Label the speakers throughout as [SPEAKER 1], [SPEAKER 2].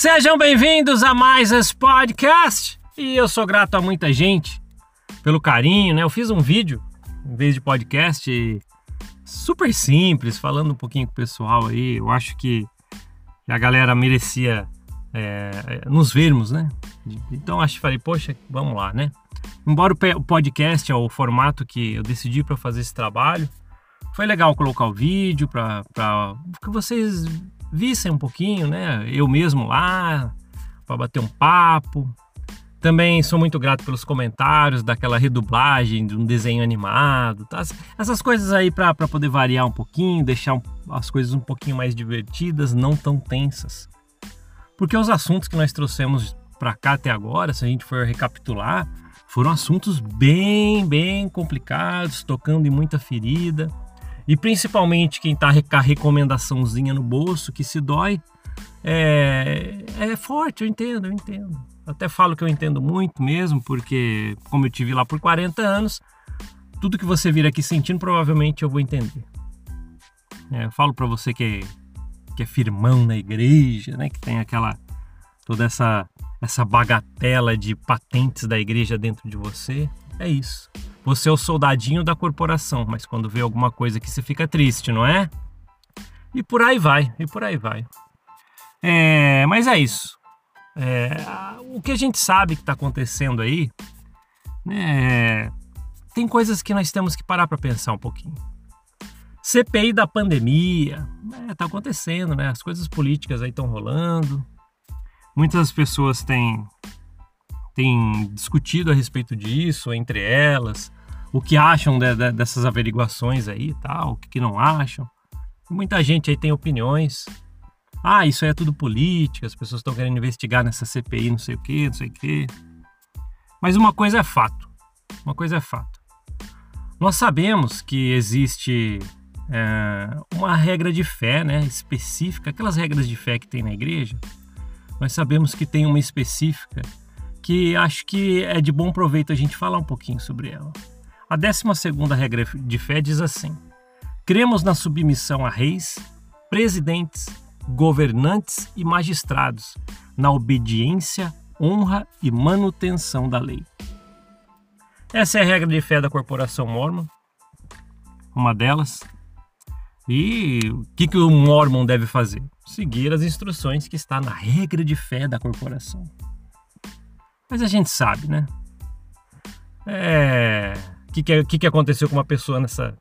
[SPEAKER 1] Sejam bem-vindos a mais esse podcast. E eu sou grato a muita gente pelo carinho, né? Eu fiz um vídeo em vez de podcast super simples, falando um pouquinho com o pessoal aí. Eu acho que a galera merecia é, nos vermos, né? Então acho que falei, poxa, vamos lá, né? Embora o podcast é o formato que eu decidi para fazer esse trabalho, foi legal colocar o vídeo para que vocês vissem um pouquinho, né? Eu mesmo lá, para bater um papo. Também sou muito grato pelos comentários daquela redublagem de um desenho animado, tá? Essas coisas aí para poder variar um pouquinho, deixar as coisas um pouquinho mais divertidas, não tão tensas. Porque os assuntos que nós trouxemos para cá até agora, se a gente for recapitular, foram assuntos bem, bem complicados, tocando em muita ferida. E principalmente quem está com a recomendaçãozinha no bolso, que se dói, é, é forte, eu entendo, eu entendo. Até falo que eu entendo muito mesmo, porque como eu tive lá por 40 anos, tudo que você vir aqui sentindo, provavelmente eu vou entender. É, eu falo para você que é, que é firmão na igreja, né? Que tem aquela toda essa essa bagatela de patentes da igreja dentro de você. É isso. Você é o soldadinho da corporação, mas quando vê alguma coisa que você fica triste, não é? E por aí vai, e por aí vai. É, mas é isso. É, o que a gente sabe que está acontecendo aí, né, tem coisas que nós temos que parar para pensar um pouquinho. CPI da pandemia, está né, acontecendo, né? As coisas políticas aí estão rolando. Muitas pessoas têm têm discutido a respeito disso entre elas, o que acham de, de, dessas averiguações aí, tal, o que, que não acham. Muita gente aí tem opiniões. Ah, isso aí é tudo política, as pessoas estão querendo investigar nessa CPI, não sei o que, não sei o que. Mas uma coisa é fato. Uma coisa é fato. Nós sabemos que existe é, uma regra de fé, né, específica, aquelas regras de fé que tem na igreja. Nós sabemos que tem uma específica que acho que é de bom proveito a gente falar um pouquinho sobre ela. A 12 regra de fé diz assim: Cremos na submissão a reis, presidentes, governantes e magistrados, na obediência, honra e manutenção da lei. Essa é a regra de fé da corporação Mormon, uma delas. E o que, que o Mormon deve fazer? Seguir as instruções que está na regra de fé da corporação. Mas a gente sabe, né? É. O que, que, que aconteceu com uma pessoa nessa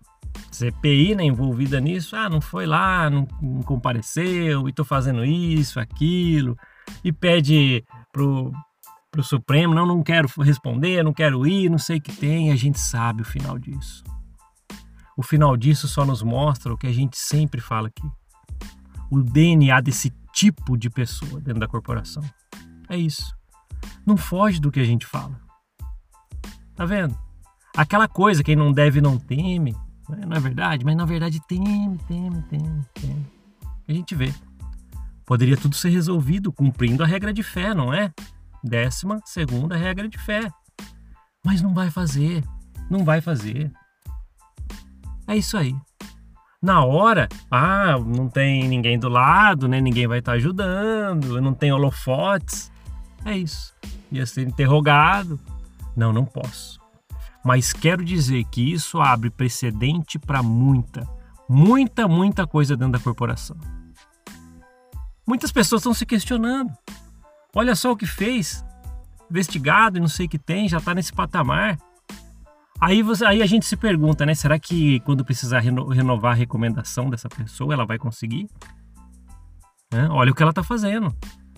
[SPEAKER 1] CPI, né, envolvida nisso? Ah, não foi lá, não, não compareceu, e tô fazendo isso, aquilo, e pede pro, pro Supremo, não, não quero responder, não quero ir, não sei o que tem, a gente sabe o final disso. O final disso só nos mostra o que a gente sempre fala aqui. O DNA desse tipo de pessoa dentro da corporação. É isso não foge do que a gente fala. Tá vendo? Aquela coisa, quem não deve não teme, né? não é verdade? Mas na verdade teme, teme, teme, teme. A gente vê. Poderia tudo ser resolvido cumprindo a regra de fé, não é? Décima segunda regra de fé. Mas não vai fazer. Não vai fazer. É isso aí. Na hora, ah, não tem ninguém do lado, né? Ninguém vai estar ajudando, não tem holofotes. É isso. Ia ser interrogado. Não, não posso. Mas quero dizer que isso abre precedente para muita, muita, muita coisa dentro da corporação. Muitas pessoas estão se questionando. Olha só o que fez. Investigado e não sei o que tem, já está nesse patamar. Aí, você, aí a gente se pergunta, né? Será que quando precisar reno, renovar a recomendação dessa pessoa, ela vai conseguir? Olha o que ela está fazendo.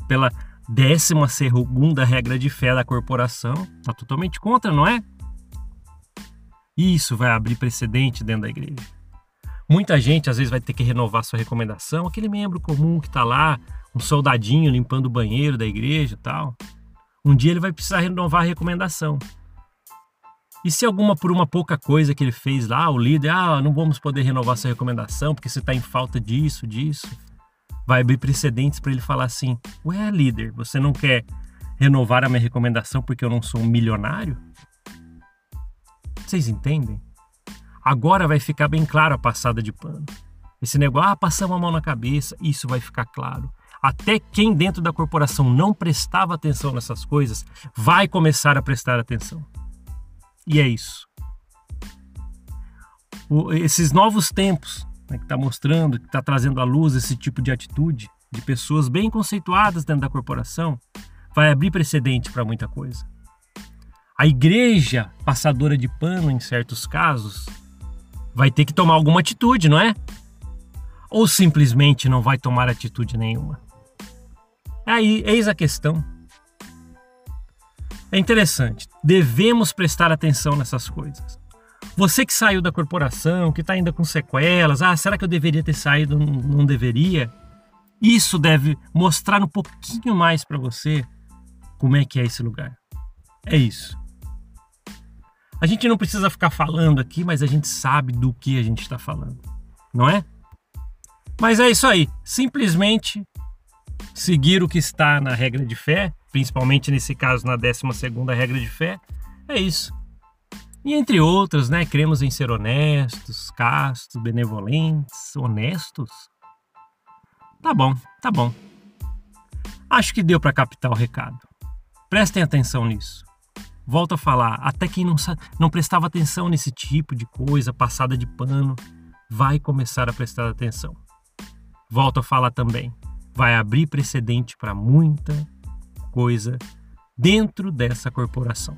[SPEAKER 1] Pela, décima segunda regra de fé da corporação. Está totalmente contra, não é? Isso vai abrir precedente dentro da igreja. Muita gente às vezes vai ter que renovar sua recomendação, aquele membro comum que está lá, um soldadinho limpando o banheiro da igreja e tal. Um dia ele vai precisar renovar a recomendação. E se alguma por uma pouca coisa que ele fez lá, o líder, ah, não vamos poder renovar sua recomendação porque você está em falta disso, disso vai abrir precedentes para ele falar assim: Ué, líder, você não quer renovar a minha recomendação porque eu não sou um milionário? Vocês entendem? Agora vai ficar bem claro a passada de pano. Esse negócio, ah, passamos a mão na cabeça, isso vai ficar claro. até quem dentro da corporação não prestava atenção nessas coisas vai começar a prestar atenção. E é isso. O, esses novos tempos né, que está mostrando, que está trazendo à luz esse tipo de atitude de pessoas bem conceituadas dentro da corporação, vai abrir precedente para muita coisa. A igreja, passadora de pano em certos casos, vai ter que tomar alguma atitude, não é? Ou simplesmente não vai tomar atitude nenhuma. Aí, eis a questão. É interessante, devemos prestar atenção nessas coisas. Você que saiu da corporação, que está ainda com sequelas, ah, será que eu deveria ter saído? Não, não deveria? Isso deve mostrar um pouquinho mais para você como é que é esse lugar. É isso. A gente não precisa ficar falando aqui, mas a gente sabe do que a gente está falando, não é? Mas é isso aí. Simplesmente seguir o que está na regra de fé, principalmente nesse caso na 12 regra de fé, é isso. E entre outras, né, cremos em ser honestos, castos, benevolentes, honestos. Tá bom, tá bom. Acho que deu para captar o recado. Prestem atenção nisso. Volto a falar, até quem não, não prestava atenção nesse tipo de coisa, passada de pano, vai começar a prestar atenção. Volto a falar também, vai abrir precedente para muita coisa dentro dessa corporação.